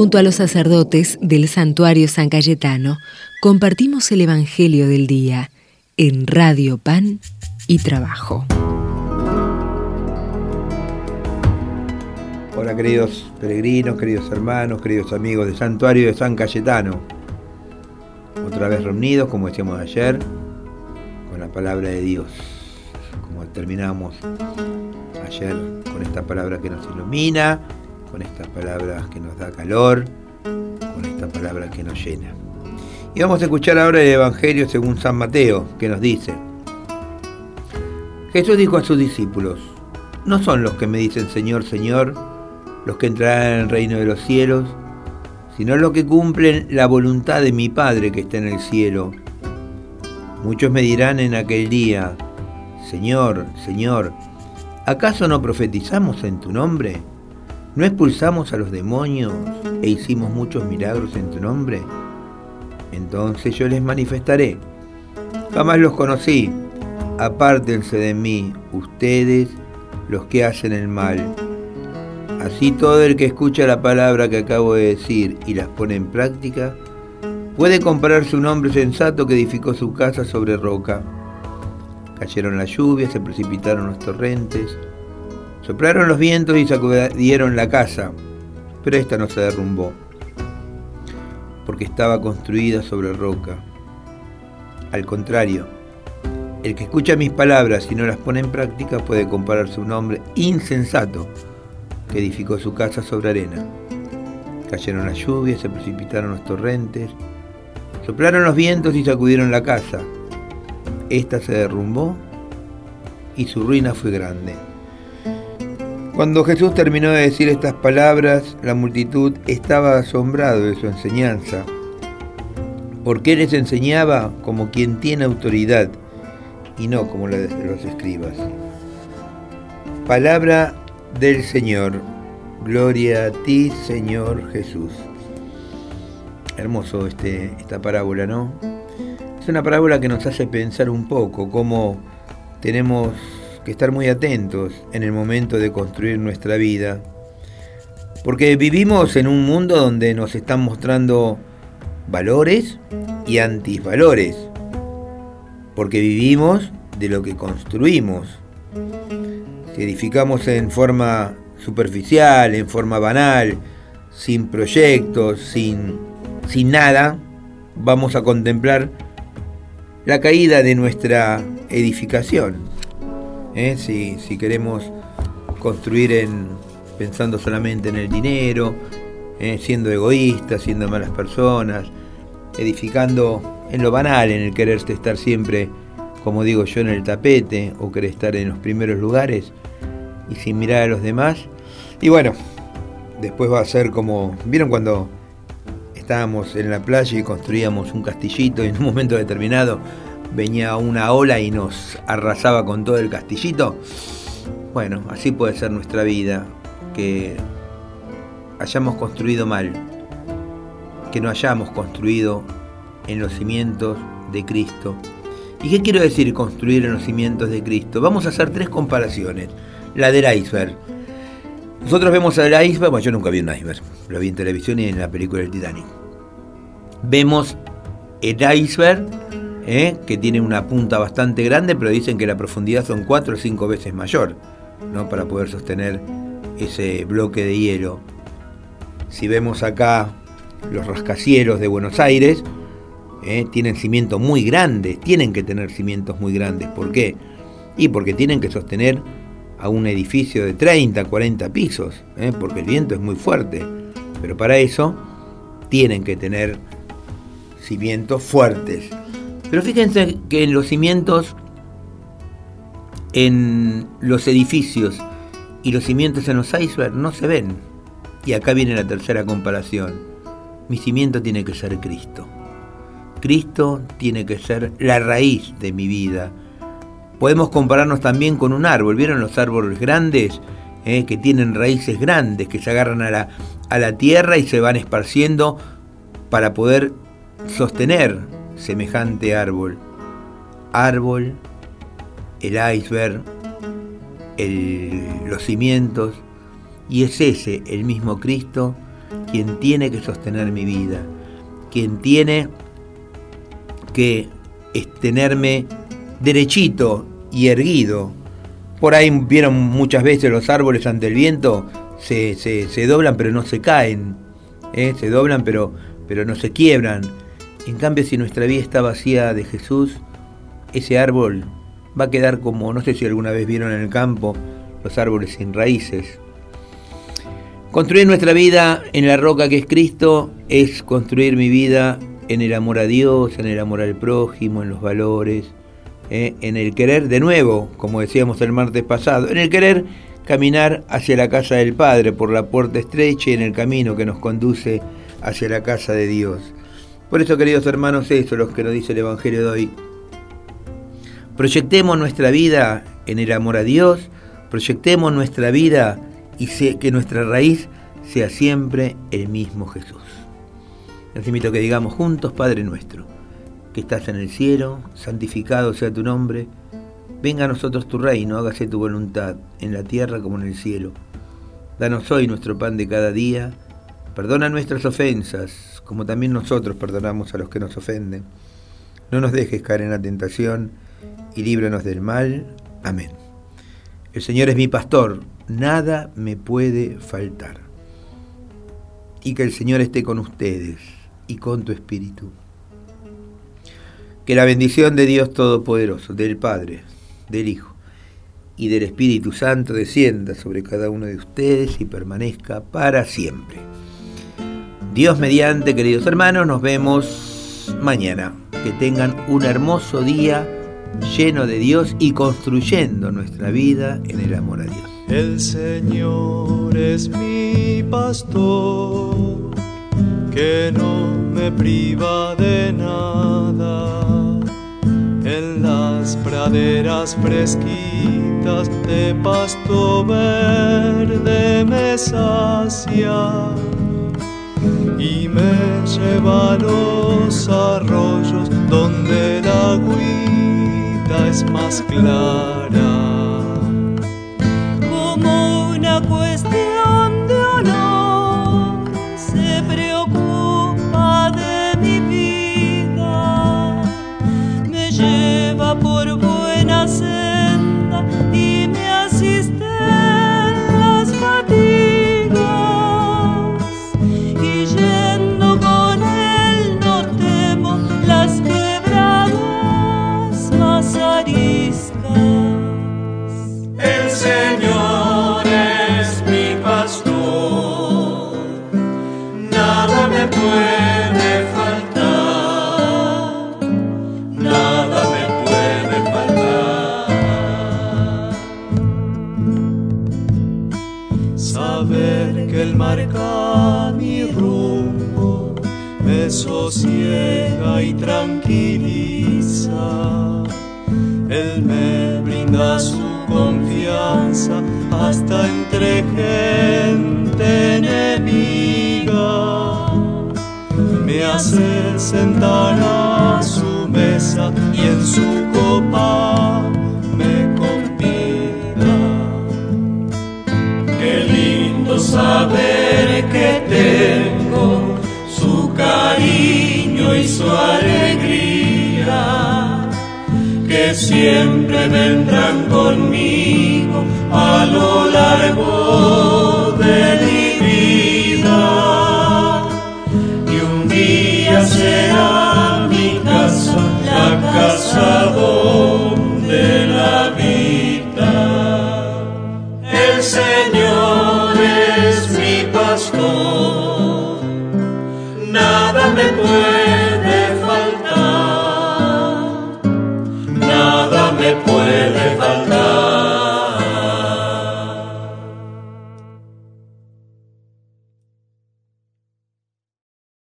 Junto a los sacerdotes del santuario San Cayetano, compartimos el Evangelio del Día en Radio Pan y Trabajo. Hola queridos peregrinos, queridos hermanos, queridos amigos del santuario de San Cayetano. Otra vez reunidos, como decíamos ayer, con la palabra de Dios. Como terminamos ayer con esta palabra que nos ilumina, con estas palabras que nos da calor, con esta palabra que nos llena. Y vamos a escuchar ahora el Evangelio según San Mateo, que nos dice, Jesús dijo a sus discípulos, no son los que me dicen Señor, Señor, los que entrarán en el reino de los cielos, sino los que cumplen la voluntad de mi Padre que está en el cielo. Muchos me dirán en aquel día, Señor, Señor, ¿acaso no profetizamos en tu nombre? ¿No expulsamos a los demonios e hicimos muchos milagros en tu nombre? Entonces yo les manifestaré. Jamás los conocí. Apártense de mí, ustedes, los que hacen el mal. Así todo el que escucha la palabra que acabo de decir y las pone en práctica, puede compararse un hombre sensato que edificó su casa sobre roca. Cayeron las lluvias, se precipitaron los torrentes, Soplaron los vientos y sacudieron la casa, pero esta no se derrumbó, porque estaba construida sobre roca. Al contrario, el que escucha mis palabras y no las pone en práctica puede compararse a un hombre insensato que edificó su casa sobre arena. Cayeron las lluvias, se precipitaron los torrentes, soplaron los vientos y sacudieron la casa. Esta se derrumbó y su ruina fue grande. Cuando Jesús terminó de decir estas palabras, la multitud estaba asombrado de su enseñanza, porque les enseñaba como quien tiene autoridad y no como los escribas. Palabra del Señor. Gloria a ti, Señor Jesús. Hermoso este, esta parábola, ¿no? Es una parábola que nos hace pensar un poco cómo tenemos que estar muy atentos en el momento de construir nuestra vida, porque vivimos en un mundo donde nos están mostrando valores y antivalores, porque vivimos de lo que construimos. Si edificamos en forma superficial, en forma banal, sin proyectos, sin, sin nada, vamos a contemplar la caída de nuestra edificación. ¿Eh? si, queremos construir en, pensando solamente en el dinero, ¿eh? siendo egoístas, siendo malas personas, edificando en lo banal, en el querer estar siempre, como digo yo, en el tapete o querer estar en los primeros lugares y sin mirar a los demás. Y bueno, después va a ser como, ¿vieron cuando estábamos en la playa y construíamos un castillito y en un momento determinado venía una ola y nos arrasaba con todo el castillito. Bueno, así puede ser nuestra vida, que hayamos construido mal, que no hayamos construido en los cimientos de Cristo. ¿Y qué quiero decir construir en los cimientos de Cristo? Vamos a hacer tres comparaciones. La del iceberg. Nosotros vemos el iceberg, bueno, yo nunca vi un iceberg, lo vi en televisión y en la película del Titanic. Vemos el iceberg ¿eh? que tiene una punta bastante grande, pero dicen que la profundidad son cuatro o cinco veces mayor, ¿no? para poder sostener ese bloque de hielo. Si vemos acá los rascacielos de Buenos Aires, ¿eh? tienen cimientos muy grandes, tienen que tener cimientos muy grandes. ¿Por qué? Y porque tienen que sostener a un edificio de 30, 40 pisos, ¿eh? porque el viento es muy fuerte. Pero para eso tienen que tener cimientos fuertes. Pero fíjense que en los cimientos, en los edificios y los cimientos en los icebergs no se ven. Y acá viene la tercera comparación. Mi cimiento tiene que ser Cristo. Cristo tiene que ser la raíz de mi vida. Podemos compararnos también con un árbol. ¿Vieron los árboles grandes? Eh, que tienen raíces grandes, que se agarran a la, a la tierra y se van esparciendo para poder sostener semejante árbol. Árbol, el iceberg, los cimientos, y es ese el mismo Cristo quien tiene que sostener mi vida, quien tiene que tenerme derechito y erguido. Por ahí vieron muchas veces los árboles ante el viento, se, se, doblan pero no se caen, ¿eh? se doblan pero, pero no se quiebran. En cambio, si nuestra vida está vacía de Jesús, ese árbol va a quedar como, no sé si alguna vez vieron en el campo, los árboles sin raíces. Construir nuestra vida en la roca que es Cristo es construir mi vida en el amor a Dios, en el amor al prójimo, en los valores, ¿eh? en el querer, de nuevo, como decíamos el martes pasado, en el querer caminar hacia la casa del Padre por la puerta estrecha y en el camino que nos conduce hacia la casa de Dios. Por eso, queridos hermanos, eso es lo que nos dice el Evangelio de hoy. Proyectemos nuestra vida en el amor a Dios, proyectemos nuestra vida y que nuestra raíz sea siempre el mismo Jesús. Les invito a que digamos juntos, Padre nuestro, que estás en el cielo, santificado sea tu nombre, venga a nosotros tu reino, hágase tu voluntad, en la tierra como en el cielo. Danos hoy nuestro pan de cada día, perdona nuestras ofensas, como también nosotros perdonamos a los que nos ofenden. No nos dejes caer en la tentación, y líbranos del mal. Amén. El Señor es mi pastor, nada me puede faltar. Y que el Señor esté con ustedes y con tu espíritu. Que la bendición de Dios Todopoderoso, del Padre, del Hijo y del Espíritu Santo descienda sobre cada uno de ustedes y permanezca para siempre. Dios mediante, queridos hermanos, nos vemos mañana. Que tengan un hermoso día lleno de Dios y construyendo nuestra vida en el amor a Dios. El Señor es mi pastor, que no me priva de nada. En las praderas fresquitas de pasto verde me sacia y me lleva a los arroyos donde el agüita es más clara. Como una cuestión él me brinda su confianza hasta entre gente enemiga. Me hace sentar a su mesa y en su copa siempre vendrán conmigo a lo largo